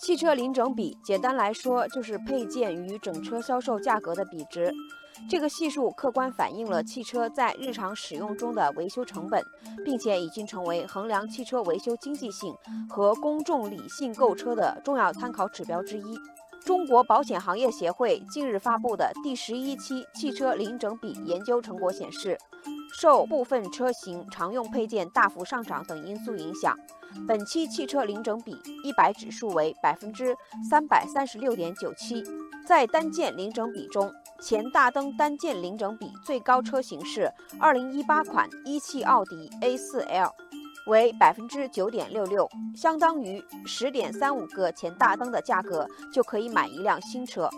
汽车零整比，简单来说就是配件与整车销售价格的比值。这个系数客观反映了汽车在日常使用中的维修成本，并且已经成为衡量汽车维修经济性和公众理性购车的重要参考指标之一。中国保险行业协会近日发布的第十一期汽车零整比研究成果显示，受部分车型常用配件大幅上涨等因素影响，本期汽车零整比一百指数为百分之三百三十六点九七。在单件零整比中，前大灯单件零整比最高车型是二零一八款一汽奥迪 A4L。为百分之九点六六，相当于十点三五个前大灯的价格就可以买一辆新车。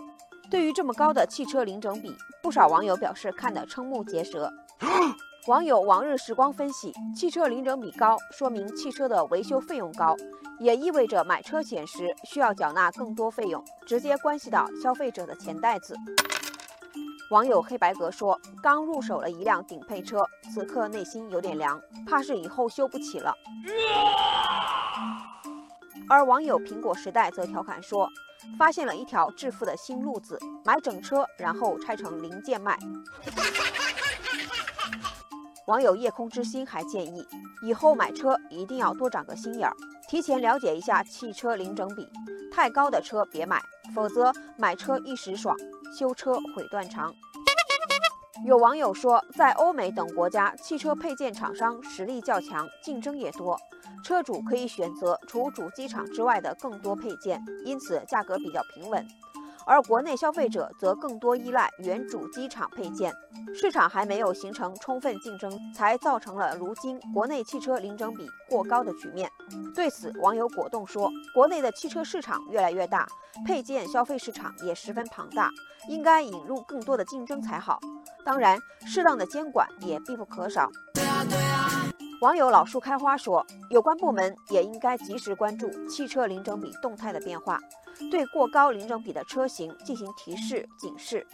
对于这么高的汽车零整比，不少网友表示看得瞠目结舌。网友往日时光分析，汽车零整比高，说明汽车的维修费用高，也意味着买车险时需要缴纳更多费用，直接关系到消费者的钱袋子。网友黑白格说：“刚入手了一辆顶配车，此刻内心有点凉，怕是以后修不起了。”而网友苹果时代则调侃说：“发现了一条致富的新路子，买整车，然后拆成零件卖。”网友夜空之星还建议，以后买车一定要多长个心眼儿，提前了解一下汽车零整比，太高的车别买，否则买车一时爽。修车毁断肠。有网友说，在欧美等国家，汽车配件厂商实力较强，竞争也多，车主可以选择除主机厂之外的更多配件，因此价格比较平稳。而国内消费者则更多依赖原主机厂配件，市场还没有形成充分竞争，才造成了如今国内汽车零整比过高的局面。对此，网友果冻说：“国内的汽车市场越来越大，配件消费市场也十分庞大，应该引入更多的竞争才好。当然，适当的监管也必不可少。”网友老树开花说：“有关部门也应该及时关注汽车零整比动态的变化，对过高零整比的车型进行提示警示。”